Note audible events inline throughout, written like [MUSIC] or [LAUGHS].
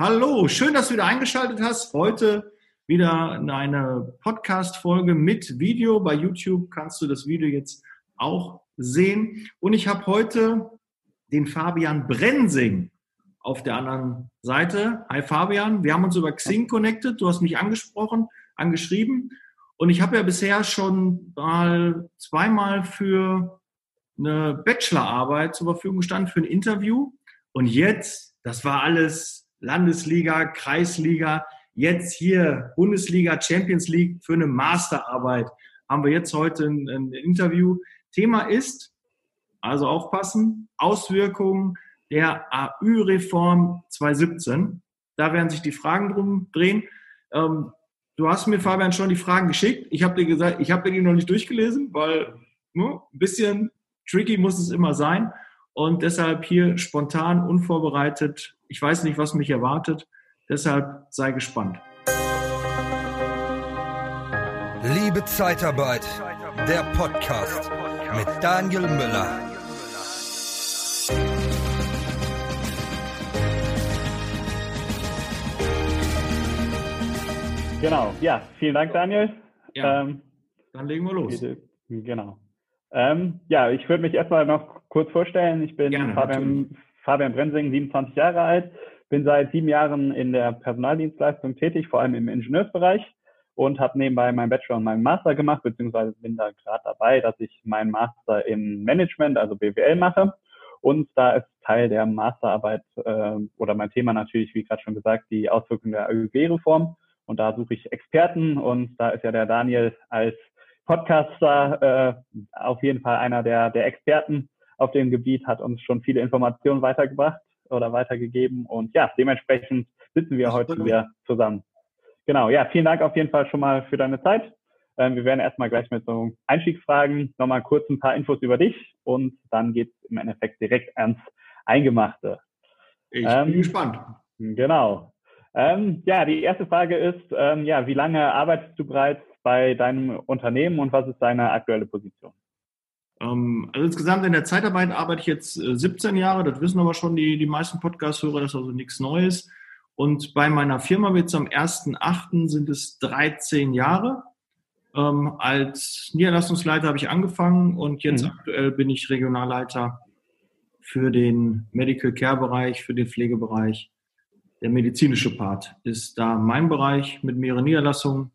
Hallo, schön, dass du wieder eingeschaltet hast. Heute wieder eine Podcast-Folge mit Video. Bei YouTube kannst du das Video jetzt auch sehen. Und ich habe heute den Fabian Brensing auf der anderen Seite. Hi Fabian, wir haben uns über Xing connected. Du hast mich angesprochen, angeschrieben. Und ich habe ja bisher schon mal zweimal für eine Bachelorarbeit zur Verfügung gestanden für ein Interview. Und jetzt, das war alles Landesliga, Kreisliga, jetzt hier Bundesliga, Champions League für eine Masterarbeit. Haben wir jetzt heute ein, ein Interview. Thema ist, also aufpassen, Auswirkungen der AÜ-Reform 2017. Da werden sich die Fragen drum drehen. Ähm, du hast mir, Fabian, schon die Fragen geschickt. Ich habe dir gesagt, ich habe die noch nicht durchgelesen, weil ne, ein bisschen tricky muss es immer sein. Und deshalb hier spontan, unvorbereitet. Ich weiß nicht, was mich erwartet. Deshalb sei gespannt. Liebe Zeitarbeit, der Podcast mit Daniel Müller. Genau, ja, vielen Dank, Daniel. Ja, ähm, dann legen wir los. Genau. Ähm, ja, ich würde mich erstmal noch kurz vorstellen. Ich bin Gerne, Fabian, Fabian Brensing, 27 Jahre alt, bin seit sieben Jahren in der Personaldienstleistung tätig, vor allem im Ingenieursbereich und habe nebenbei meinen Bachelor und meinen Master gemacht, beziehungsweise bin da gerade dabei, dass ich meinen Master im Management, also BWL mache. Und da ist Teil der Masterarbeit äh, oder mein Thema natürlich, wie gerade schon gesagt, die Auswirkungen der AÜG-Reform. Und da suche ich Experten und da ist ja der Daniel als Podcaster äh, auf jeden Fall einer der, der Experten auf dem Gebiet, hat uns schon viele Informationen weitergebracht oder weitergegeben. Und ja, dementsprechend sitzen wir heute wieder zusammen. Genau, ja, vielen Dank auf jeden Fall schon mal für deine Zeit. Ähm, wir werden erstmal gleich mit so Einstiegsfragen nochmal kurz ein paar Infos über dich und dann geht es im Endeffekt direkt ans Eingemachte. Ich ähm, bin gespannt. Genau. Ähm, ja, die erste Frage ist, ähm, ja, wie lange arbeitest du bereits bei deinem Unternehmen und was ist deine aktuelle Position? Ähm, also insgesamt in der Zeitarbeit arbeite ich jetzt 17 äh, Jahre, das wissen aber schon die, die meisten Podcast-Hörer, das ist also nichts Neues. Und bei meiner Firma jetzt am 1.8. sind es 13 Jahre. Ähm, als Niederlassungsleiter habe ich angefangen und jetzt mhm. aktuell bin ich Regionalleiter für den Medical Care Bereich, für den Pflegebereich. Der medizinische Part ist da mein Bereich mit mehreren Niederlassungen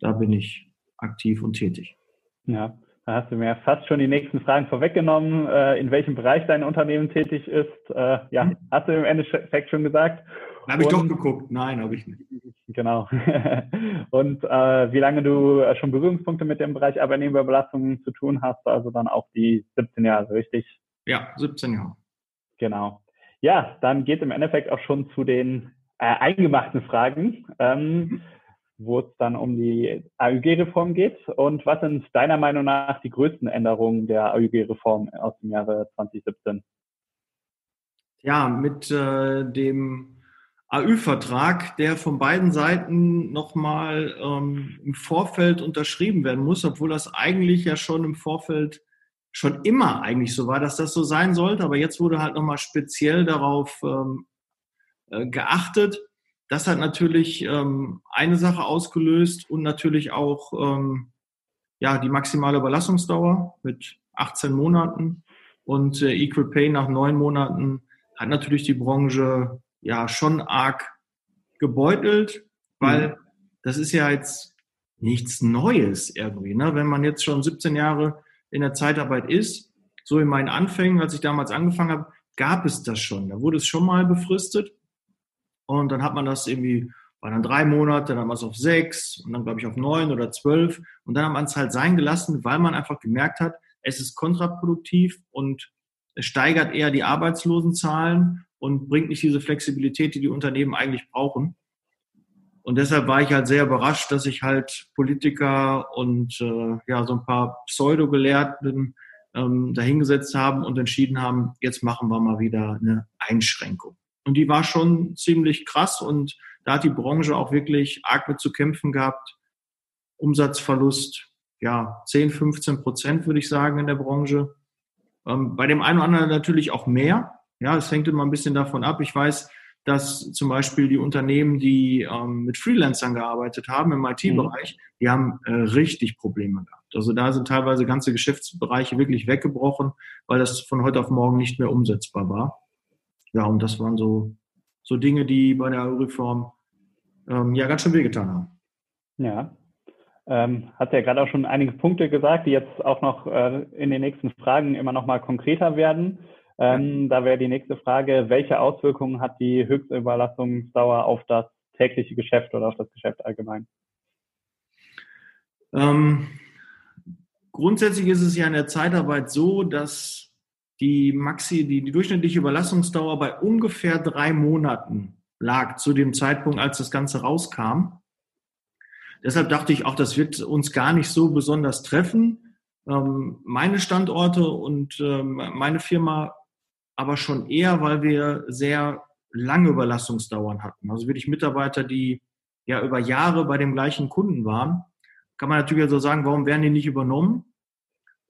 da bin ich aktiv und tätig. Ja, da hast du mir fast schon die nächsten Fragen vorweggenommen, äh, in welchem Bereich dein Unternehmen tätig ist. Äh, ja, hast du im Endeffekt schon gesagt. Habe ich doch geguckt. Nein, habe ich nicht. Genau. [LAUGHS] und äh, wie lange du schon Berührungspunkte mit dem Bereich Arbeitnehmerbelastung zu tun hast, also dann auch die 17 Jahre, richtig? Ja, 17 Jahre. Genau. Ja, dann geht im Endeffekt auch schon zu den äh, eingemachten Fragen. Ähm, mhm wo es dann um die AÜG-Reform geht. Und was sind deiner Meinung nach die größten Änderungen der AÜG-Reform aus dem Jahre 2017? Ja, mit äh, dem AÜ-Vertrag, der von beiden Seiten nochmal ähm, im Vorfeld unterschrieben werden muss, obwohl das eigentlich ja schon im Vorfeld schon immer eigentlich so war, dass das so sein sollte. Aber jetzt wurde halt nochmal speziell darauf ähm, äh, geachtet das hat natürlich ähm, eine Sache ausgelöst und natürlich auch ähm, ja, die maximale Überlassungsdauer mit 18 Monaten und äh, Equal Pay nach neun Monaten hat natürlich die Branche ja schon arg gebeutelt, weil mhm. das ist ja jetzt nichts Neues irgendwie. Ne? Wenn man jetzt schon 17 Jahre in der Zeitarbeit ist, so in meinen Anfängen, als ich damals angefangen habe, gab es das schon. Da wurde es schon mal befristet. Und dann hat man das irgendwie, war dann drei Monate, dann man es auf sechs und dann glaube ich auf neun oder zwölf. Und dann hat man es halt sein gelassen, weil man einfach gemerkt hat, es ist kontraproduktiv und es steigert eher die Arbeitslosenzahlen und bringt nicht diese Flexibilität, die die Unternehmen eigentlich brauchen. Und deshalb war ich halt sehr überrascht, dass sich halt Politiker und äh, ja so ein paar Pseudo-Gelehrten ähm, dahingesetzt haben und entschieden haben, jetzt machen wir mal wieder eine Einschränkung. Und die war schon ziemlich krass und da hat die Branche auch wirklich arg mit zu kämpfen gehabt. Umsatzverlust, ja, 10, 15 Prozent würde ich sagen in der Branche. Ähm, bei dem einen oder anderen natürlich auch mehr. Ja, es hängt immer ein bisschen davon ab. Ich weiß, dass zum Beispiel die Unternehmen, die ähm, mit Freelancern gearbeitet haben im IT-Bereich, mhm. die haben äh, richtig Probleme gehabt. Also da sind teilweise ganze Geschäftsbereiche wirklich weggebrochen, weil das von heute auf morgen nicht mehr umsetzbar war. Ja, und das waren so, so Dinge, die bei der EU-Reform ähm, ja ganz schön wehgetan haben. Ja. Ähm, hat ja gerade auch schon einige Punkte gesagt, die jetzt auch noch äh, in den nächsten Fragen immer noch mal konkreter werden. Ähm, da wäre die nächste Frage, welche Auswirkungen hat die Höchstüberlassungsdauer auf das tägliche Geschäft oder auf das Geschäft allgemein? Ähm, grundsätzlich ist es ja in der Zeitarbeit so, dass die Maxi, die, die durchschnittliche Überlassungsdauer bei ungefähr drei Monaten lag zu dem Zeitpunkt, als das Ganze rauskam. Deshalb dachte ich auch, das wird uns gar nicht so besonders treffen. Ähm, meine Standorte und ähm, meine Firma aber schon eher, weil wir sehr lange Überlassungsdauern hatten. Also wirklich Mitarbeiter, die ja über Jahre bei dem gleichen Kunden waren. Kann man natürlich also sagen, warum werden die nicht übernommen?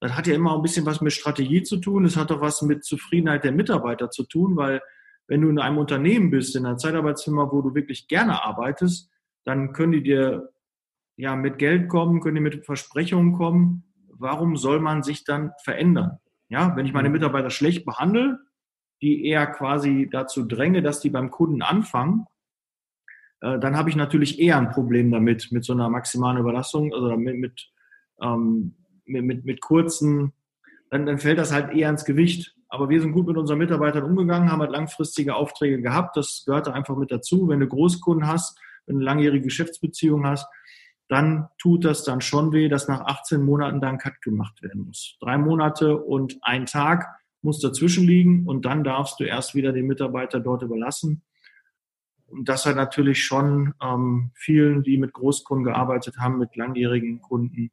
Das hat ja immer ein bisschen was mit Strategie zu tun. Es hat auch was mit Zufriedenheit der Mitarbeiter zu tun, weil wenn du in einem Unternehmen bist, in einer Zeitarbeitsfirma, wo du wirklich gerne arbeitest, dann können die dir ja mit Geld kommen, können die mit Versprechungen kommen. Warum soll man sich dann verändern? Ja, wenn ich meine Mitarbeiter schlecht behandle, die eher quasi dazu dränge, dass die beim Kunden anfangen, äh, dann habe ich natürlich eher ein Problem damit, mit so einer maximalen Überlassung, also mit, mit, ähm, mit, mit, kurzen, dann, dann fällt das halt eher ins Gewicht. Aber wir sind gut mit unseren Mitarbeitern umgegangen, haben halt langfristige Aufträge gehabt. Das gehört einfach mit dazu. Wenn du Großkunden hast, wenn du eine langjährige Geschäftsbeziehung hast, dann tut das dann schon weh, dass nach 18 Monaten da ein Cut gemacht werden muss. Drei Monate und ein Tag muss dazwischen liegen und dann darfst du erst wieder den Mitarbeiter dort überlassen. Und das hat natürlich schon ähm, vielen, die mit Großkunden gearbeitet haben, mit langjährigen Kunden,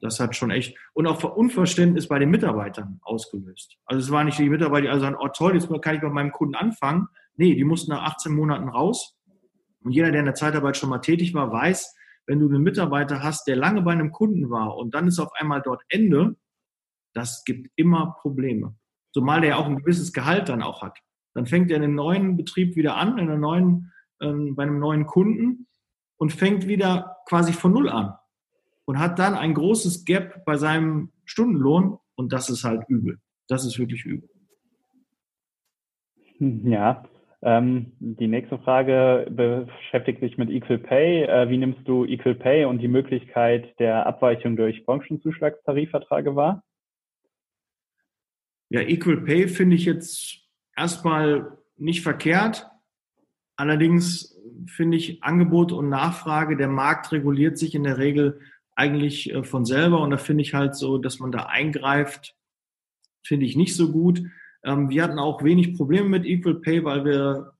das hat schon echt und auch Unverständnis bei den Mitarbeitern ausgelöst. Also es war nicht die Mitarbeiter, die also sagen, oh toll, jetzt kann ich bei meinem Kunden anfangen. Nee, die mussten nach 18 Monaten raus. Und jeder, der in der Zeitarbeit schon mal tätig war, weiß, wenn du einen Mitarbeiter hast, der lange bei einem Kunden war und dann ist auf einmal dort Ende, das gibt immer Probleme. Zumal der auch ein gewisses Gehalt dann auch hat. Dann fängt er in einem neuen Betrieb wieder an, in einer neuen, ähm, bei einem neuen Kunden und fängt wieder quasi von Null an und hat dann ein großes Gap bei seinem Stundenlohn und das ist halt übel. Das ist wirklich übel. Ja, ähm, die nächste Frage beschäftigt sich mit Equal Pay. Äh, wie nimmst du Equal Pay und die Möglichkeit der Abweichung durch Branchenzuschlagstarifverträge wahr? Ja, Equal Pay finde ich jetzt erstmal nicht verkehrt. Allerdings finde ich Angebot und Nachfrage, der Markt reguliert sich in der Regel eigentlich äh, von selber und da finde ich halt so, dass man da eingreift, finde ich nicht so gut. Ähm, wir hatten auch wenig Probleme mit Equal Pay, weil wir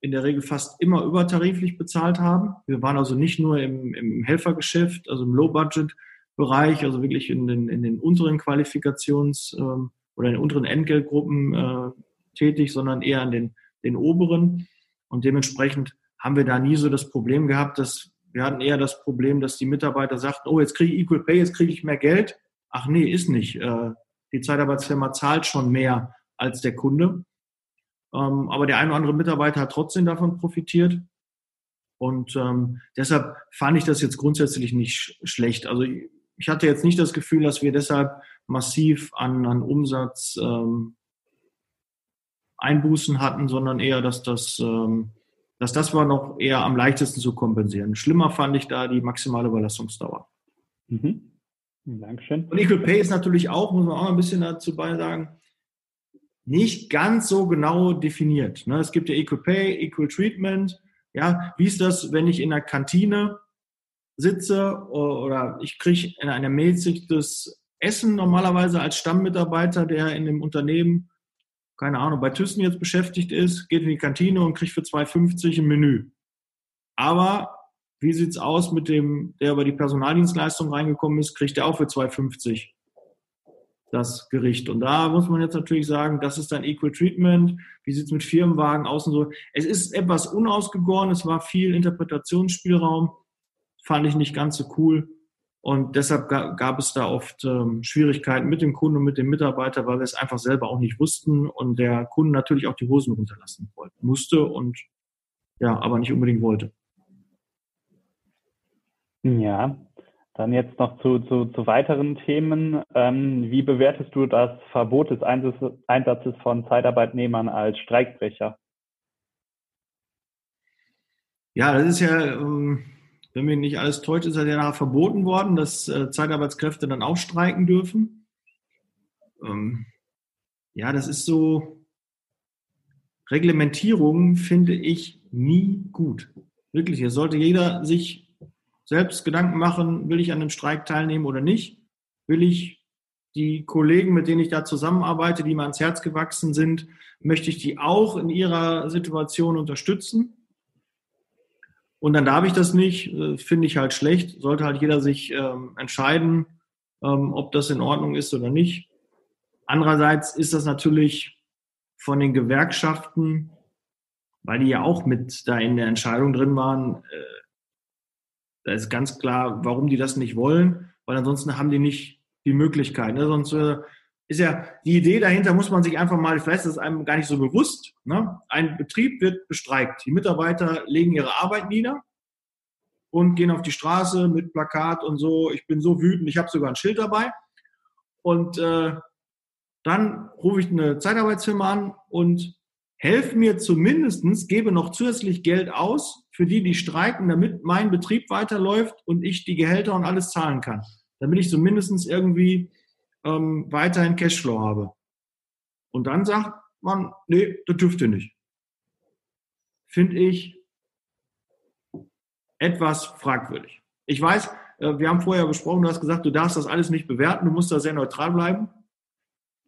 in der Regel fast immer übertariflich bezahlt haben. Wir waren also nicht nur im, im Helfergeschäft, also im Low-Budget-Bereich, also wirklich in den, in den unteren Qualifikations- ähm, oder in den unteren Entgeltgruppen äh, tätig, sondern eher an den, den oberen. Und dementsprechend haben wir da nie so das Problem gehabt, dass wir hatten eher das Problem, dass die Mitarbeiter sagten, oh, jetzt kriege ich Equal Pay, jetzt kriege ich mehr Geld. Ach nee, ist nicht. Äh, die Zeitarbeitsfirma zahlt schon mehr als der Kunde. Ähm, aber der eine oder andere Mitarbeiter hat trotzdem davon profitiert. Und ähm, deshalb fand ich das jetzt grundsätzlich nicht schlecht. Also ich hatte jetzt nicht das Gefühl, dass wir deshalb massiv an, an Umsatz ähm, Einbußen hatten, sondern eher, dass das ähm, dass das war noch eher am leichtesten zu kompensieren. Schlimmer fand ich da die maximale Überlassungsdauer. Mhm. Dankeschön. Und Equal Pay ist natürlich auch, muss man auch ein bisschen dazu beisagen, nicht ganz so genau definiert. Ne? Es gibt ja Equal Pay, Equal Treatment. Ja, wie ist das, wenn ich in der Kantine sitze oder ich kriege in einer mäßigtes Essen normalerweise als Stammmitarbeiter, der in dem Unternehmen keine Ahnung, bei Thyssen jetzt beschäftigt ist, geht in die Kantine und kriegt für 2,50 ein Menü. Aber wie sieht's aus mit dem, der über die Personaldienstleistung reingekommen ist, kriegt er auch für 2,50 das Gericht. Und da muss man jetzt natürlich sagen, das ist dann Equal Treatment. Wie sieht's mit Firmenwagen aus und so? Es ist etwas unausgegoren, es war viel Interpretationsspielraum, fand ich nicht ganz so cool. Und deshalb gab es da oft ähm, Schwierigkeiten mit dem Kunden und mit dem Mitarbeiter, weil wir es einfach selber auch nicht wussten und der Kunde natürlich auch die Hosen runterlassen wollte, musste und ja, aber nicht unbedingt wollte. Ja, dann jetzt noch zu, zu, zu weiteren Themen. Ähm, wie bewertest du das Verbot des Einsatzes von Zeitarbeitnehmern als Streikbrecher? Ja, das ist ja, ähm, wenn mich nicht alles täuscht, ist ja nachher verboten worden, dass äh, Zeitarbeitskräfte dann auch streiken dürfen. Ähm, ja, das ist so, Reglementierung finde ich nie gut. Wirklich, hier sollte jeder sich selbst Gedanken machen, will ich an einem Streik teilnehmen oder nicht? Will ich die Kollegen, mit denen ich da zusammenarbeite, die mir ans Herz gewachsen sind, möchte ich die auch in ihrer Situation unterstützen? Und dann darf ich das nicht, äh, finde ich halt schlecht. Sollte halt jeder sich ähm, entscheiden, ähm, ob das in Ordnung ist oder nicht. Andererseits ist das natürlich von den Gewerkschaften, weil die ja auch mit da in der Entscheidung drin waren, äh, da ist ganz klar, warum die das nicht wollen, weil ansonsten haben die nicht die Möglichkeit. Ne? Sonst äh, ist ja die Idee dahinter, muss man sich einfach mal, vielleicht ist es einem gar nicht so bewusst. Ne? Ein Betrieb wird bestreikt. Die Mitarbeiter legen ihre Arbeit nieder und gehen auf die Straße mit Plakat und so. Ich bin so wütend, ich habe sogar ein Schild dabei. Und äh, dann rufe ich eine Zeitarbeitsfirma an und helfe mir zumindestens, gebe noch zusätzlich Geld aus für die, die streiken, damit mein Betrieb weiterläuft und ich die Gehälter und alles zahlen kann. Damit ich zumindest irgendwie ähm, weiterhin Cashflow habe. Und dann sagt man, nee, das dürfte nicht. Finde ich etwas fragwürdig. Ich weiß, äh, wir haben vorher besprochen, du hast gesagt, du darfst das alles nicht bewerten, du musst da sehr neutral bleiben.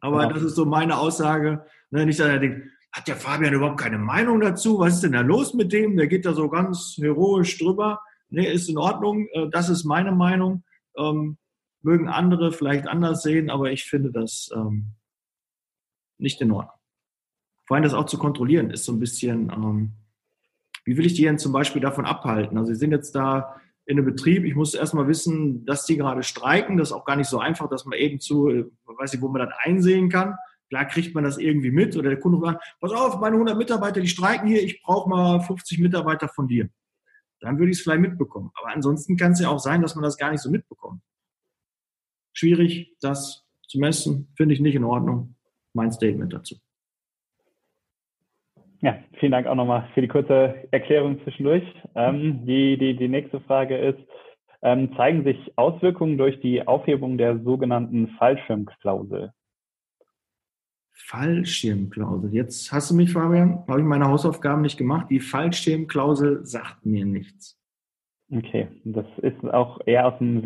Aber ja. das ist so meine Aussage. Ne, nicht, dass er denkt, hat der Fabian überhaupt keine Meinung dazu? Was ist denn da los mit dem? Der geht da so ganz heroisch drüber. Nee, ist in Ordnung. Äh, das ist meine Meinung. Ähm, mögen andere vielleicht anders sehen, aber ich finde das ähm, nicht in Ordnung. Vor allem das auch zu kontrollieren ist so ein bisschen, ähm, wie will ich die denn zum Beispiel davon abhalten? Also sie sind jetzt da in einem Betrieb, ich muss erstmal wissen, dass die gerade streiken. Das ist auch gar nicht so einfach, dass man eben zu, äh, weiß nicht, wo man das einsehen kann. Klar kriegt man das irgendwie mit oder der Kunde sagt, pass auf, meine 100 Mitarbeiter, die streiken hier, ich brauche mal 50 Mitarbeiter von dir. Dann würde ich es vielleicht mitbekommen. Aber ansonsten kann es ja auch sein, dass man das gar nicht so mitbekommt. Schwierig, das zu messen, finde ich nicht in Ordnung. Mein Statement dazu. Ja, vielen Dank auch nochmal für die kurze Erklärung zwischendurch. Ähm, die, die, die nächste Frage ist, ähm, zeigen sich Auswirkungen durch die Aufhebung der sogenannten Fallschirmklausel? Fallschirmklausel. Jetzt hast du mich, Fabian, habe ich meine Hausaufgaben nicht gemacht. Die Fallschirmklausel sagt mir nichts. Okay, das ist auch eher aus dem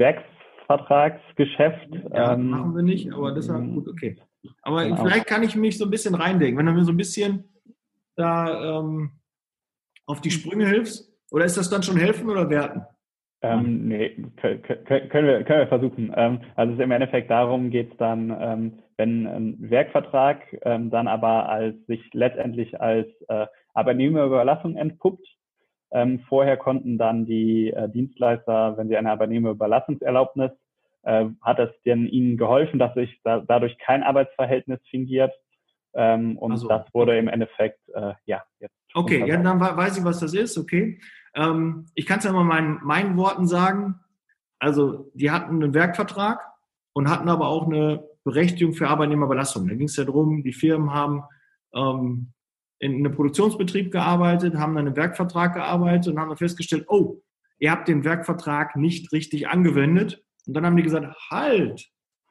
Werksvertragsgeschäft. Ja, ähm, machen wir nicht, aber deshalb mhm. gut, okay. Aber genau. vielleicht kann ich mich so ein bisschen reindenken, wenn du mir so ein bisschen da ähm, auf die Sprünge hilfst. Oder ist das dann schon helfen oder werten? Ähm, nee, können wir, können wir versuchen. Ähm, also im Endeffekt darum geht es dann, ähm, wenn ein Werkvertrag ähm, dann aber als sich letztendlich als äh, Arbeitnehmerüberlassung entpuppt. Ähm, vorher konnten dann die äh, Dienstleister, wenn sie eine Arbeitnehmerüberlassungserlaubnis, äh, hat es denn ihnen geholfen, dass sich da, dadurch kein Arbeitsverhältnis fingiert. Ähm, und also, das wurde im Endeffekt, äh, ja, jetzt. Okay, ja, dann weiß ich, was das ist, okay. Ähm, ich kann es ja mal meinen, meinen Worten sagen. Also, die hatten einen Werkvertrag und hatten aber auch eine Berechtigung für Arbeitnehmerbelastung. Da ging es ja darum, die Firmen haben ähm, in einem Produktionsbetrieb gearbeitet, haben dann einen Werkvertrag gearbeitet und haben dann festgestellt, oh, ihr habt den Werkvertrag nicht richtig angewendet. Und dann haben die gesagt, halt,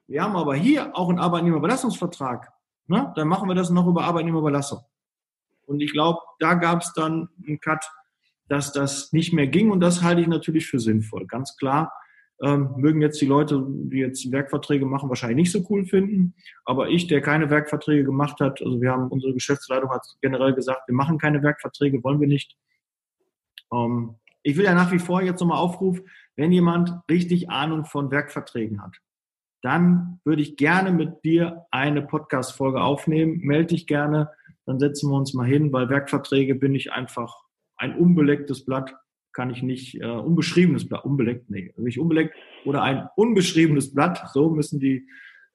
wir haben aber hier auch einen Arbeitnehmerbelastungsvertrag. Ne? Dann machen wir das noch über Arbeitnehmerbelastung. Und ich glaube, da gab es dann einen Cut dass das nicht mehr ging und das halte ich natürlich für sinnvoll. Ganz klar ähm, mögen jetzt die Leute, die jetzt Werkverträge machen, wahrscheinlich nicht so cool finden, aber ich, der keine Werkverträge gemacht hat, also wir haben, unsere Geschäftsleitung hat generell gesagt, wir machen keine Werkverträge, wollen wir nicht. Ähm, ich will ja nach wie vor jetzt nochmal aufrufen, wenn jemand richtig Ahnung von Werkverträgen hat, dann würde ich gerne mit dir eine Podcast-Folge aufnehmen. Melde dich gerne, dann setzen wir uns mal hin, weil Werkverträge bin ich einfach ein unbelecktes Blatt, kann ich nicht äh, unbeschriebenes Blatt, unbeleckt, nee, nicht unbeleckt oder ein unbeschriebenes Blatt, so müssen die,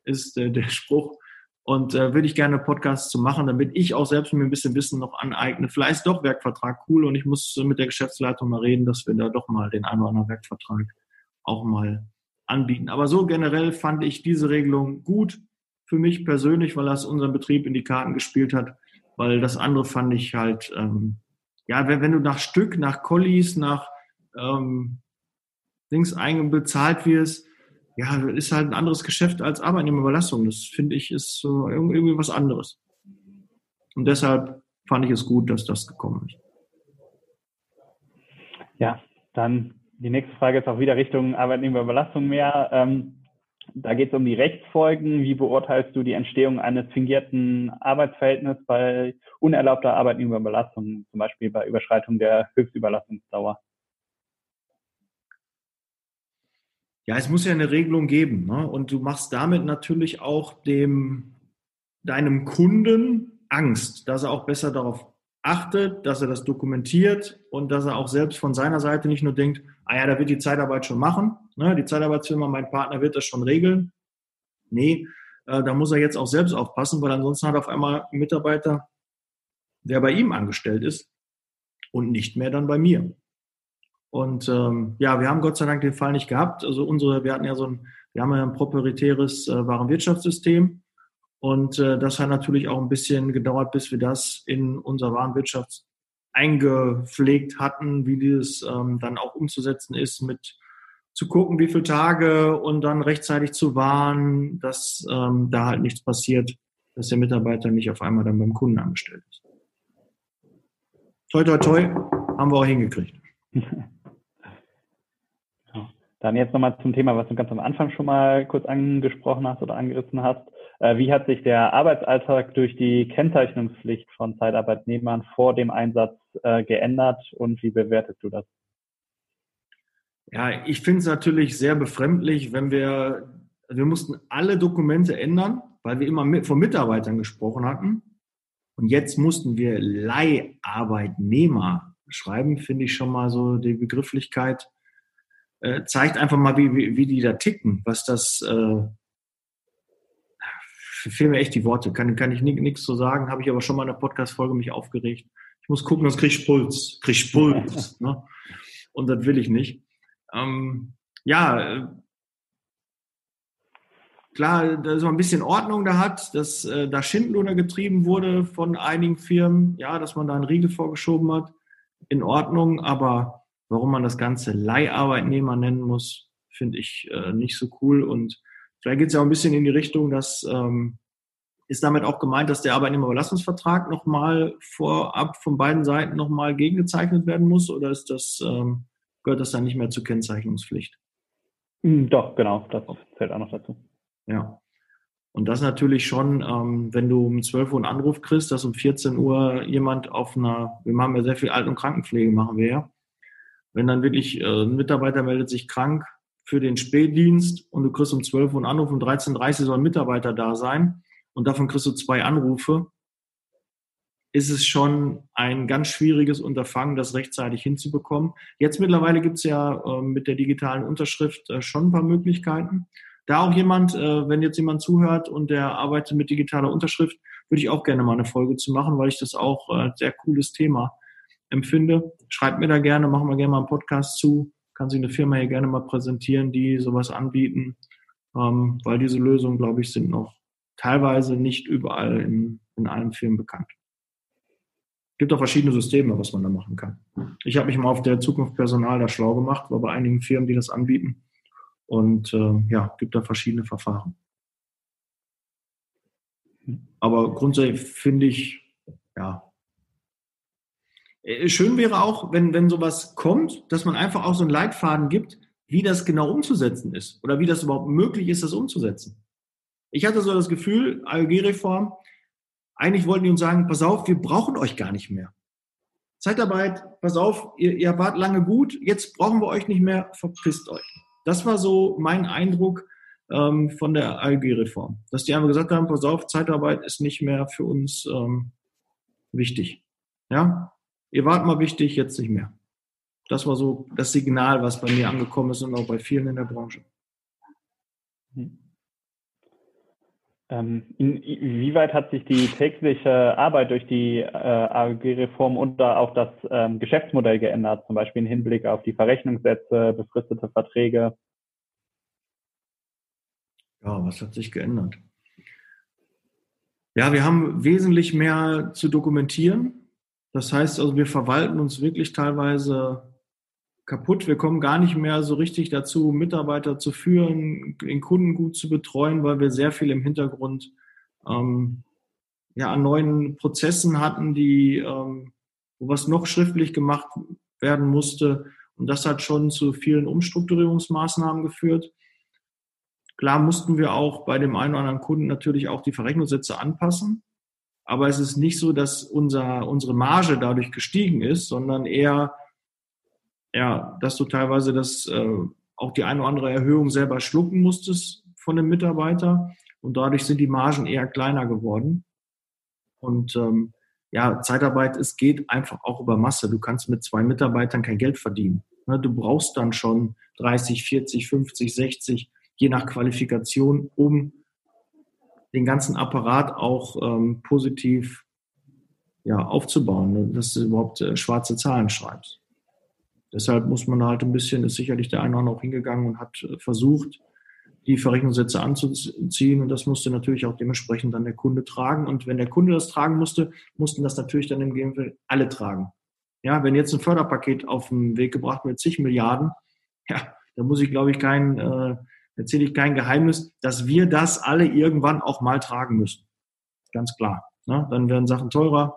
ist äh, der Spruch. Und äh, würde ich gerne Podcasts zu machen, damit ich auch selbst mir ein bisschen Wissen noch aneigne. Vielleicht ist doch Werkvertrag cool und ich muss mit der Geschäftsleitung mal reden, dass wir da doch mal den einen oder anderen Werkvertrag auch mal anbieten. Aber so generell fand ich diese Regelung gut für mich persönlich, weil das unseren Betrieb in die Karten gespielt hat, weil das andere fand ich halt, ähm, ja, wenn, wenn du nach Stück, nach Collies, nach ähm, Dings bezahlt wirst, ja, ist halt ein anderes Geschäft als Arbeitnehmerüberlassung. Das finde ich ist so irgendwie was anderes. Und deshalb fand ich es gut, dass das gekommen ist. Ja, dann die nächste Frage ist auch wieder Richtung Arbeitnehmerüberlassung mehr. Ähm, da geht es um die Rechtsfolgen. Wie beurteilst du die Entstehung eines fingierten Arbeitsverhältnisses bei unerlaubter Arbeitnehmerüberlassung, zum Beispiel bei Überschreitung der Höchstüberlassungsdauer? Ja, es muss ja eine Regelung geben. Ne? Und du machst damit natürlich auch dem, deinem Kunden Angst, dass er auch besser darauf achtet, dass er das dokumentiert und dass er auch selbst von seiner Seite nicht nur denkt, ah ja, da wird die Zeitarbeit schon machen, ne? die Zeitarbeitsfirma, mein Partner wird das schon regeln. Nee, äh, da muss er jetzt auch selbst aufpassen, weil ansonsten hat er auf einmal einen Mitarbeiter, der bei ihm angestellt ist und nicht mehr dann bei mir. Und ähm, ja, wir haben Gott sei Dank den Fall nicht gehabt. Also unsere, wir hatten ja so ein, wir haben ja ein proprietäres äh, Warenwirtschaftssystem und äh, das hat natürlich auch ein bisschen gedauert, bis wir das in unser Warenwirtschaft eingepflegt hatten, wie dieses ähm, dann auch umzusetzen ist, mit zu gucken, wie viele Tage und dann rechtzeitig zu warnen, dass ähm, da halt nichts passiert, dass der Mitarbeiter nicht auf einmal dann beim Kunden angestellt ist. Toi, toi, toi, haben wir auch hingekriegt. [LAUGHS] Dann jetzt nochmal zum Thema, was du ganz am Anfang schon mal kurz angesprochen hast oder angerissen hast. Äh, wie hat sich der Arbeitsalltag durch die Kennzeichnungspflicht von Zeitarbeitnehmern vor dem Einsatz äh, geändert und wie bewertest du das? Ja, ich finde es natürlich sehr befremdlich, wenn wir, wir mussten alle Dokumente ändern, weil wir immer mit, von Mitarbeitern gesprochen hatten. Und jetzt mussten wir Leiharbeitnehmer schreiben, finde ich schon mal so die Begrifflichkeit äh, zeigt einfach mal, wie, wie, wie die da ticken, was das, äh, fehlen mir echt die Worte, kann, kann ich nichts zu sagen, habe ich aber schon mal in der Podcast-Folge mich aufgeregt. Ich muss gucken, sonst krieg ich Puls, krieg ich Puls, [LAUGHS] ne? Und das will ich nicht. Ähm, ja, äh, klar, dass man ein bisschen Ordnung da hat, dass äh, da Schindluder getrieben wurde von einigen Firmen, ja, dass man da einen Riegel vorgeschoben hat, in Ordnung, aber Warum man das Ganze Leiharbeitnehmer nennen muss, finde ich äh, nicht so cool. Und vielleicht geht es ja auch ein bisschen in die Richtung, dass ähm, ist damit auch gemeint, dass der Arbeitnehmerüberlassungsvertrag nochmal vorab von beiden Seiten nochmal gegengezeichnet werden muss oder ist das, ähm, gehört das dann nicht mehr zur Kennzeichnungspflicht? Hm, doch, genau, das zählt auch noch dazu. Ja. Und das natürlich schon, ähm, wenn du um 12 Uhr einen Anruf kriegst, dass um 14 Uhr jemand auf einer, wir machen ja sehr viel Alten- und Krankenpflege, machen wir ja, wenn dann wirklich äh, ein Mitarbeiter meldet sich krank für den Spätdienst und du kriegst um 12 Uhr einen Anruf, um 13.30 Uhr soll ein Mitarbeiter da sein und davon kriegst du zwei Anrufe, ist es schon ein ganz schwieriges Unterfangen, das rechtzeitig hinzubekommen. Jetzt mittlerweile gibt es ja äh, mit der digitalen Unterschrift äh, schon ein paar Möglichkeiten. Da auch jemand, äh, wenn jetzt jemand zuhört und der arbeitet mit digitaler Unterschrift, würde ich auch gerne mal eine Folge zu machen, weil ich das auch äh, sehr cooles Thema empfinde. Schreibt mir da gerne, machen wir gerne mal einen Podcast zu. Kann sich eine Firma hier gerne mal präsentieren, die sowas anbieten, ähm, weil diese Lösungen, glaube ich, sind noch teilweise nicht überall in, in allen Firmen bekannt. Es gibt auch verschiedene Systeme, was man da machen kann. Ich habe mich mal auf der Zukunft Personal da schlau gemacht, war bei einigen Firmen, die das anbieten. Und äh, ja, gibt da verschiedene Verfahren. Aber grundsätzlich finde ich, ja, schön wäre auch, wenn, wenn sowas kommt, dass man einfach auch so einen Leitfaden gibt, wie das genau umzusetzen ist oder wie das überhaupt möglich ist, das umzusetzen. Ich hatte so das Gefühl, ALG-Reform, eigentlich wollten die uns sagen, pass auf, wir brauchen euch gar nicht mehr. Zeitarbeit, pass auf, ihr, ihr wart lange gut, jetzt brauchen wir euch nicht mehr, verpisst euch. Das war so mein Eindruck ähm, von der ALG-Reform, dass die einfach gesagt haben, pass auf, Zeitarbeit ist nicht mehr für uns ähm, wichtig. Ja, Ihr wart mal wichtig, jetzt nicht mehr. das war so das Signal, was bei mir angekommen ist und auch bei vielen in der Branche. Mhm. Ähm, inwieweit hat sich die tägliche Arbeit durch die äh, AG-Reform und auch das ähm, Geschäftsmodell geändert, zum Beispiel im Hinblick auf die Verrechnungssätze, befristete Verträge? Ja, was hat sich geändert? Ja, wir haben wesentlich mehr zu dokumentieren. Das heißt also, wir verwalten uns wirklich teilweise kaputt. Wir kommen gar nicht mehr so richtig dazu, Mitarbeiter zu führen, den Kunden gut zu betreuen, weil wir sehr viel im Hintergrund ähm, ja, an neuen Prozessen hatten, die, ähm, wo was noch schriftlich gemacht werden musste. Und das hat schon zu vielen Umstrukturierungsmaßnahmen geführt. Klar mussten wir auch bei dem einen oder anderen Kunden natürlich auch die Verrechnungssätze anpassen. Aber es ist nicht so, dass unser, unsere Marge dadurch gestiegen ist, sondern eher ja, dass du teilweise das äh, auch die eine oder andere Erhöhung selber schlucken musstest von dem Mitarbeiter und dadurch sind die Margen eher kleiner geworden. Und ähm, ja, Zeitarbeit, es geht einfach auch über Masse. Du kannst mit zwei Mitarbeitern kein Geld verdienen. Ne, du brauchst dann schon 30, 40, 50, 60, je nach Qualifikation, um den ganzen Apparat auch ähm, positiv ja, aufzubauen, ne, dass du überhaupt äh, schwarze Zahlen schreibst. Deshalb muss man halt ein bisschen, ist sicherlich der eine oder andere auch hingegangen und hat äh, versucht, die Verrechnungssätze anzuziehen. Und das musste natürlich auch dementsprechend dann der Kunde tragen. Und wenn der Kunde das tragen musste, mussten das natürlich dann im Gegenteil alle tragen. Ja, wenn jetzt ein Förderpaket auf den Weg gebracht wird, zig Milliarden, ja, da muss ich, glaube ich, kein, äh, erzähle ich kein Geheimnis, dass wir das alle irgendwann auch mal tragen müssen. Ganz klar. Ne? Dann werden Sachen teurer,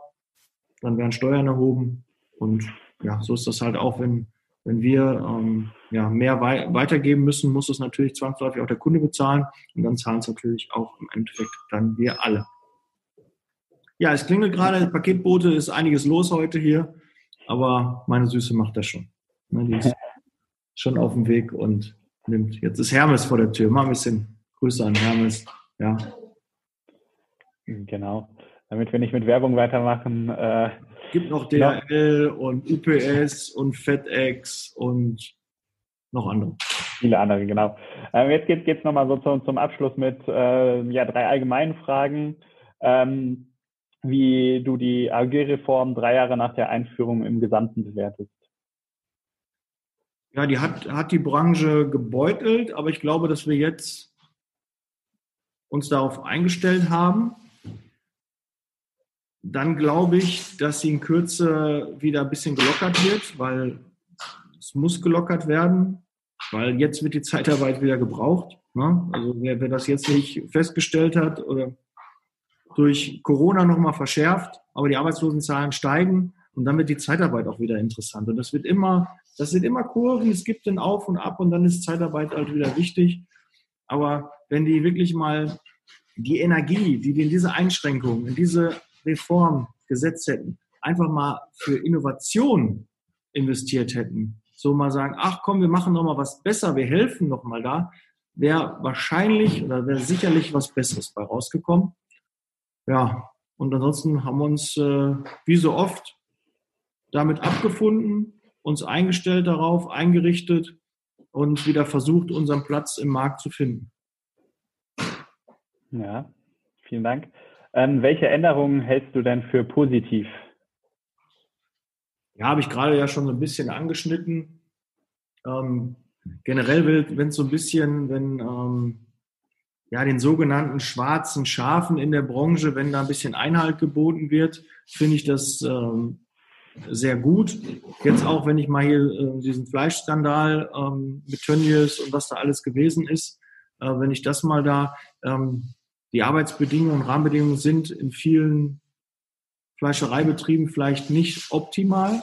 dann werden Steuern erhoben und ja, so ist das halt auch, wenn, wenn wir ähm, ja, mehr wei weitergeben müssen, muss es natürlich zwangsläufig auch der Kunde bezahlen und dann zahlen es natürlich auch im Endeffekt dann wir alle. Ja, es klingelt gerade, Paketboote ist einiges los heute hier, aber meine Süße macht das schon. Ne, die ist [LAUGHS] schon auf dem Weg und nimmt. Jetzt ist Hermes vor der Tür. Mal ein bisschen Grüße an Hermes. Ja. Genau. Damit wir nicht mit Werbung weitermachen, äh, gibt noch DHL ja. und UPS und FedEx und noch andere. Viele andere, genau. Ähm, jetzt geht es nochmal so zum, zum Abschluss mit äh, ja, drei allgemeinen Fragen. Ähm, wie du die AG-Reform drei Jahre nach der Einführung im Gesamten bewertest. Ja, die hat, hat die Branche gebeutelt, aber ich glaube, dass wir jetzt uns darauf eingestellt haben dann glaube ich, dass sie in Kürze wieder ein bisschen gelockert wird, weil es muss gelockert werden, weil jetzt wird die Zeitarbeit wieder gebraucht. Ne? Also wer, wer das jetzt nicht festgestellt hat oder durch Corona nochmal verschärft, aber die Arbeitslosenzahlen steigen und dann wird die Zeitarbeit auch wieder interessant. Und das wird immer, das sind immer Kurven, es gibt den Auf und Ab und dann ist Zeitarbeit halt wieder wichtig. Aber wenn die wirklich mal die Energie, die die in diese Einschränkungen, in diese Reform gesetzt hätten, einfach mal für Innovation investiert hätten, so mal sagen, ach komm, wir machen noch mal was besser, wir helfen noch mal da, wäre wahrscheinlich oder wäre sicherlich was Besseres bei rausgekommen. Ja, und ansonsten haben wir uns äh, wie so oft damit abgefunden, uns eingestellt darauf, eingerichtet und wieder versucht, unseren Platz im Markt zu finden. Ja, vielen Dank. Ähm, welche Änderungen hältst du denn für positiv? Ja, habe ich gerade ja schon so ein bisschen angeschnitten. Ähm, generell, wenn es so ein bisschen, wenn ähm, ja den sogenannten schwarzen Schafen in der Branche, wenn da ein bisschen Einhalt geboten wird, finde ich das ähm, sehr gut. Jetzt auch, wenn ich mal hier äh, diesen Fleischskandal ähm, mit Tönnies und was da alles gewesen ist, äh, wenn ich das mal da ähm, die Arbeitsbedingungen und Rahmenbedingungen sind in vielen Fleischereibetrieben vielleicht nicht optimal,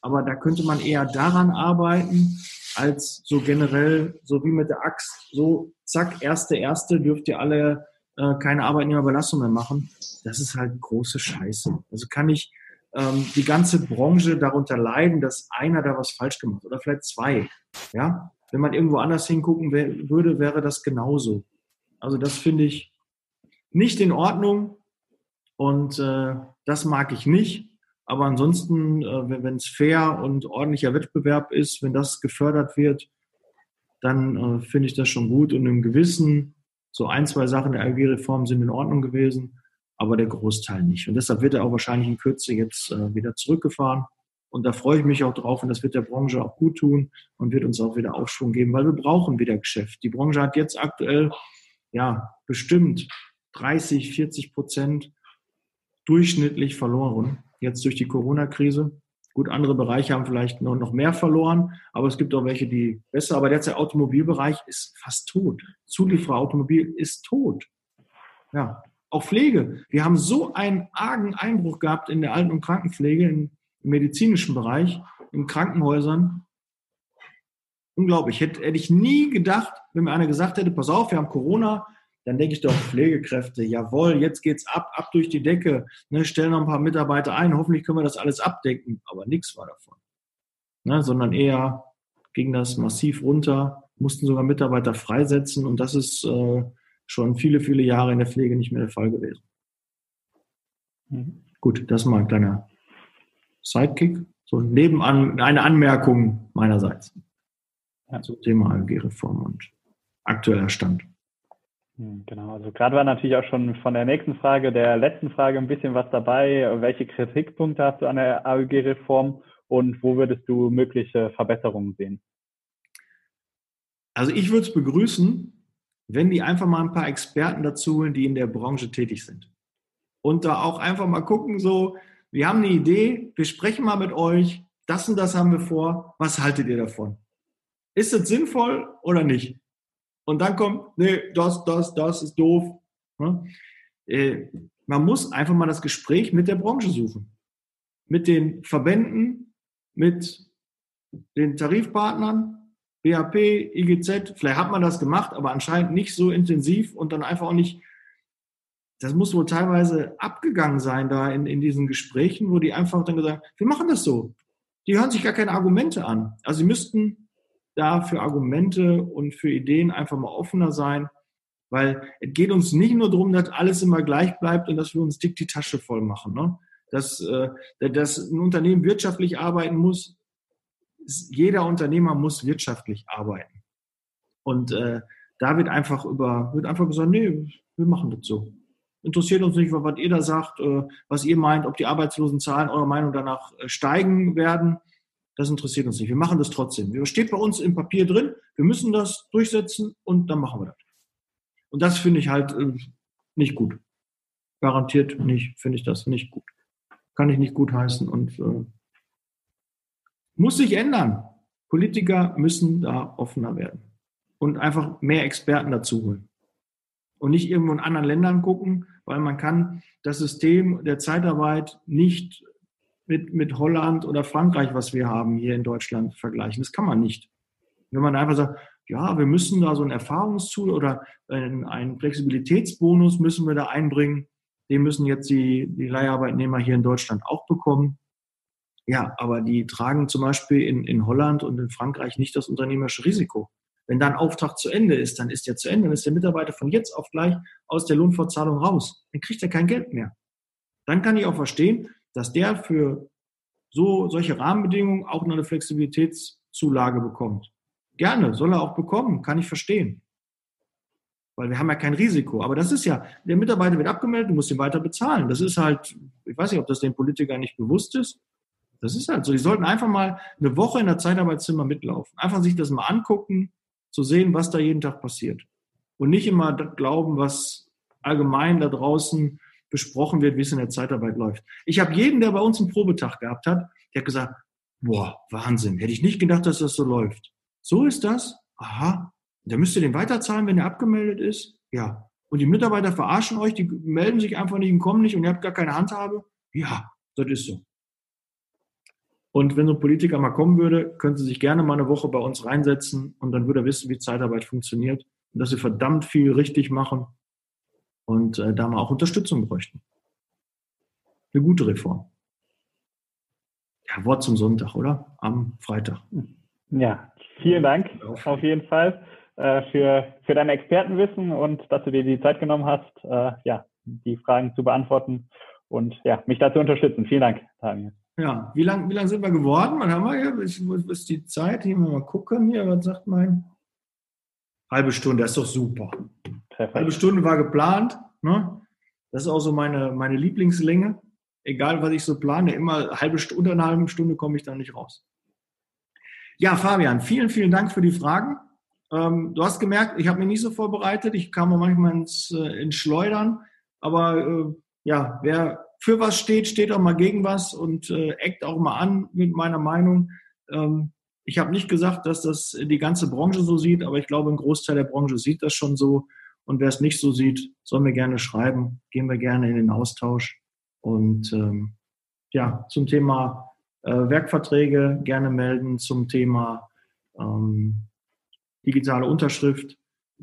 aber da könnte man eher daran arbeiten, als so generell, so wie mit der Axt, so zack, erste, erste, dürft ihr alle äh, keine Arbeitnehmerbelastung mehr machen. Das ist halt große Scheiße. Also kann ich ähm, die ganze Branche darunter leiden, dass einer da was falsch gemacht oder vielleicht zwei. Ja, wenn man irgendwo anders hingucken würde, wäre das genauso. Also das finde ich nicht in Ordnung und äh, das mag ich nicht. Aber ansonsten, äh, wenn es fair und ordentlicher Wettbewerb ist, wenn das gefördert wird, dann äh, finde ich das schon gut. Und im Gewissen, so ein, zwei Sachen der ALG-Reform sind in Ordnung gewesen, aber der Großteil nicht. Und deshalb wird er auch wahrscheinlich in Kürze jetzt äh, wieder zurückgefahren. Und da freue ich mich auch drauf und das wird der Branche auch gut tun und wird uns auch wieder Aufschwung geben, weil wir brauchen wieder Geschäft. Die Branche hat jetzt aktuell, ja, bestimmt 30, 40 Prozent durchschnittlich verloren, jetzt durch die Corona-Krise. Gut, andere Bereiche haben vielleicht noch, noch mehr verloren, aber es gibt auch welche, die besser. Aber derzeit Automobilbereich ist fast tot. Zuliefererautomobil ist tot. Ja, auch Pflege. Wir haben so einen argen Einbruch gehabt in der Alten- und Krankenpflege, im medizinischen Bereich, in Krankenhäusern. Unglaublich. Hätte, hätte ich nie gedacht, wenn mir einer gesagt hätte, pass auf, wir haben Corona, dann denke ich doch, Pflegekräfte, jawohl, jetzt geht's ab, ab durch die Decke, ne, stellen noch ein paar Mitarbeiter ein, hoffentlich können wir das alles abdecken, aber nichts war davon. Ne, sondern eher ging das massiv runter, mussten sogar Mitarbeiter freisetzen und das ist äh, schon viele, viele Jahre in der Pflege nicht mehr der Fall gewesen. Mhm. Gut, das mal ein kleiner Sidekick, so nebenan eine Anmerkung meinerseits ja. zum Thema ALG-Reform und aktueller Stand. Hm, genau, also gerade war natürlich auch schon von der nächsten Frage, der letzten Frage ein bisschen was dabei. Welche Kritikpunkte hast du an der ALG-Reform und wo würdest du mögliche Verbesserungen sehen? Also ich würde es begrüßen, wenn die einfach mal ein paar Experten dazu holen, die in der Branche tätig sind. Und da auch einfach mal gucken, so, wir haben eine Idee, wir sprechen mal mit euch, das und das haben wir vor, was haltet ihr davon? Ist das sinnvoll oder nicht? Und dann kommt, nee, das, das, das ist doof. Äh, man muss einfach mal das Gespräch mit der Branche suchen. Mit den Verbänden, mit den Tarifpartnern, BHP, IGZ. Vielleicht hat man das gemacht, aber anscheinend nicht so intensiv und dann einfach auch nicht. Das muss wohl teilweise abgegangen sein da in, in diesen Gesprächen, wo die einfach dann gesagt wir machen das so. Die hören sich gar keine Argumente an. Also sie müssten da für Argumente und für Ideen einfach mal offener sein, weil es geht uns nicht nur darum, dass alles immer gleich bleibt und dass wir uns dick die Tasche voll machen. Ne? Dass, äh, dass ein Unternehmen wirtschaftlich arbeiten muss, jeder Unternehmer muss wirtschaftlich arbeiten. Und äh, da wird einfach über, wird einfach gesagt, nee, wir machen das so. Interessiert uns nicht, was ihr da sagt, äh, was ihr meint, ob die Arbeitslosenzahlen eurer Meinung danach äh, steigen werden. Das interessiert uns nicht. Wir machen das trotzdem. Das steht bei uns im Papier drin. Wir müssen das durchsetzen und dann machen wir das. Und das finde ich halt äh, nicht gut. Garantiert nicht, finde ich das nicht gut. Kann ich nicht gut heißen und äh, muss sich ändern. Politiker müssen da offener werden und einfach mehr Experten dazu holen. Und nicht irgendwo in anderen Ländern gucken, weil man kann das System der Zeitarbeit nicht mit, mit Holland oder Frankreich, was wir haben hier in Deutschland, vergleichen. Das kann man nicht. Wenn man einfach sagt, ja, wir müssen da so ein Erfahrungstool oder einen Flexibilitätsbonus müssen wir da einbringen, den müssen jetzt die, die Leiharbeitnehmer hier in Deutschland auch bekommen. Ja, aber die tragen zum Beispiel in, in Holland und in Frankreich nicht das unternehmerische Risiko. Wenn da ein Auftrag zu Ende ist, dann ist der zu Ende, dann ist der Mitarbeiter von jetzt auf gleich aus der Lohnfortzahlung raus. Dann kriegt er kein Geld mehr. Dann kann ich auch verstehen, dass der für so solche Rahmenbedingungen auch eine Flexibilitätszulage bekommt. Gerne, soll er auch bekommen, kann ich verstehen. Weil wir haben ja kein Risiko. Aber das ist ja, der Mitarbeiter wird abgemeldet, du musst ihn weiter bezahlen. Das ist halt, ich weiß nicht, ob das den Politikern nicht bewusst ist. Das ist halt so. Die sollten einfach mal eine Woche in der Zeitarbeitszimmer mitlaufen. Einfach sich das mal angucken, zu sehen, was da jeden Tag passiert. Und nicht immer glauben, was allgemein da draußen besprochen wird, wie es in der Zeitarbeit läuft. Ich habe jeden, der bei uns einen Probetag gehabt hat, der hat gesagt, boah, Wahnsinn, hätte ich nicht gedacht, dass das so läuft. So ist das? Aha. Der müsst ihr den weiterzahlen, wenn er abgemeldet ist? Ja. Und die Mitarbeiter verarschen euch, die melden sich einfach nicht und kommen nicht und ihr habt gar keine Handhabe? Ja, das ist so. Und wenn so ein Politiker mal kommen würde, könnte sie sich gerne mal eine Woche bei uns reinsetzen und dann würde er wissen, wie Zeitarbeit funktioniert und dass sie verdammt viel richtig machen und äh, da mal auch Unterstützung bräuchten. Eine gute Reform. Ja, Wort zum Sonntag, oder? Am Freitag. Ja, vielen Dank auf jeden Fall äh, für, für dein Expertenwissen und dass du dir die Zeit genommen hast, äh, ja, die Fragen zu beantworten. und ja, mich dazu unterstützen. Vielen Dank, Daniel. Ja, wie lange wie lang sind wir geworden? Wann haben wir hier? Was ist die Zeit? Hier mal gucken. Hier, was sagt mein? Halbe Stunde, das ist doch super. Perfekt. Halbe Stunde war geplant. Ne? Das ist auch so meine, meine Lieblingslänge. Egal, was ich so plane, immer halbe Stunde, unter einer halben Stunde komme ich da nicht raus. Ja, Fabian, vielen, vielen Dank für die Fragen. Ähm, du hast gemerkt, ich habe mich nicht so vorbereitet. Ich kam manchmal ins, äh, ins Schleudern. Aber äh, ja, wer für was steht, steht auch mal gegen was und äh, eckt auch mal an mit meiner Meinung. Ähm, ich habe nicht gesagt, dass das die ganze Branche so sieht, aber ich glaube, ein Großteil der Branche sieht das schon so. Und wer es nicht so sieht, soll mir gerne schreiben. Gehen wir gerne in den Austausch. Und ähm, ja, zum Thema äh, Werkverträge gerne melden, zum Thema ähm, digitale Unterschrift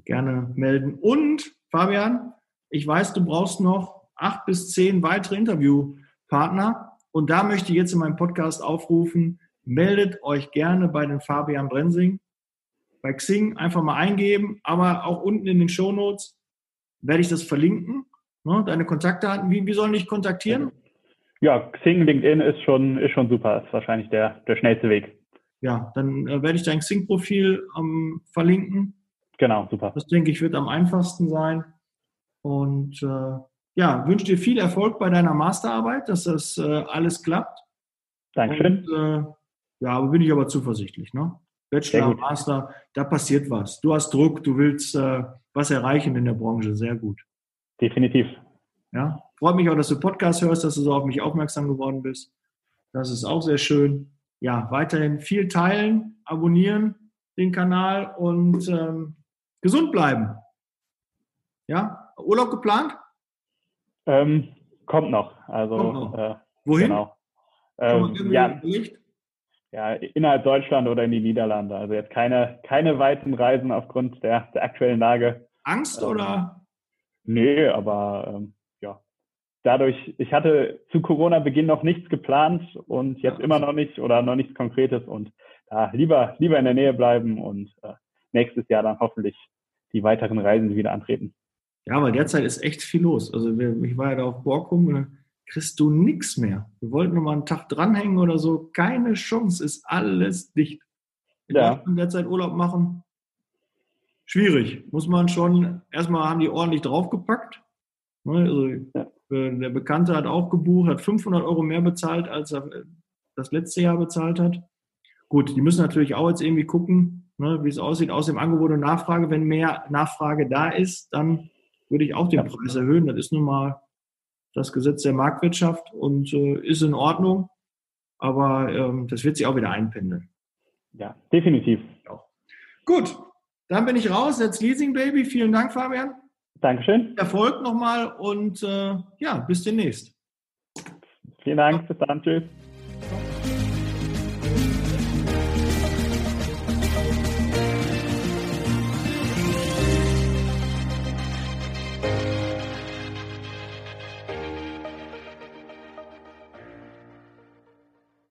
gerne melden. Und Fabian, ich weiß, du brauchst noch acht bis zehn weitere Interviewpartner. Und da möchte ich jetzt in meinem Podcast aufrufen, meldet euch gerne bei den Fabian Brensing. Bei Xing einfach mal eingeben, aber auch unten in den Show Notes werde ich das verlinken. Ne, deine Kontaktdaten, wie, wie sollen dich kontaktieren? Ja, Xing, LinkedIn ist schon, ist schon super, ist wahrscheinlich der, der schnellste Weg ja, dann äh, werde ich dein Xing-Profil ähm, verlinken. Genau, super. Das denke ich wird am einfachsten sein. Und äh, ja, wünsche dir viel Erfolg bei deiner Masterarbeit, dass das äh, alles klappt. Dankeschön. Und, äh, ja, bin ich aber zuversichtlich. Ne? Bachelor, Master, da passiert was. Du hast Druck, du willst äh, was erreichen in der Branche. Sehr gut. Definitiv. Ja, freut mich auch, dass du Podcast hörst, dass du so auf mich aufmerksam geworden bist. Das ist auch sehr schön ja, weiterhin viel teilen, abonnieren den Kanal und ähm, gesund bleiben. Ja, Urlaub geplant? Ähm, kommt noch. Also, kommt noch. Äh, Wohin? Genau. Ähm, ja, ja, innerhalb Deutschland oder in die Niederlande. Also jetzt keine, keine weiten Reisen aufgrund der, der aktuellen Lage. Angst ähm, oder? Nee, aber ähm, dadurch, ich hatte zu Corona-Beginn noch nichts geplant und jetzt immer noch nicht oder noch nichts Konkretes und da lieber, lieber in der Nähe bleiben und äh, nächstes Jahr dann hoffentlich die weiteren Reisen wieder antreten. Ja, aber derzeit ist echt viel los. Also ich war ja da auf Borkum und dann kriegst du nichts mehr. Wir wollten noch mal einen Tag dranhängen oder so. Keine Chance, ist alles dicht. In ja. Deutschland derzeit Urlaub machen, schwierig. Muss man schon, erstmal haben die ordentlich draufgepackt. Ne, also ja. Äh, der Bekannte hat auch gebucht, hat 500 Euro mehr bezahlt, als er äh, das letzte Jahr bezahlt hat. Gut, die müssen natürlich auch jetzt irgendwie gucken, ne, wie es aussieht aus dem Angebot und Nachfrage. Wenn mehr Nachfrage da ist, dann würde ich auch den Preis erhöhen. Das ist nun mal das Gesetz der Marktwirtschaft und äh, ist in Ordnung. Aber ähm, das wird sich auch wieder einpendeln. Ja, definitiv. Ja. Gut, dann bin ich raus. Jetzt Leasing Baby. Vielen Dank, Fabian. Dankeschön. Erfolg nochmal und äh, ja, bis demnächst. Vielen Dank, bis dann, tschüss.